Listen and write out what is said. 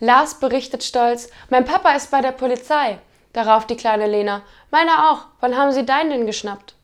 Lars berichtet stolz, mein Papa ist bei der Polizei. Darauf die kleine Lena, meiner auch, wann haben Sie deinen denn geschnappt?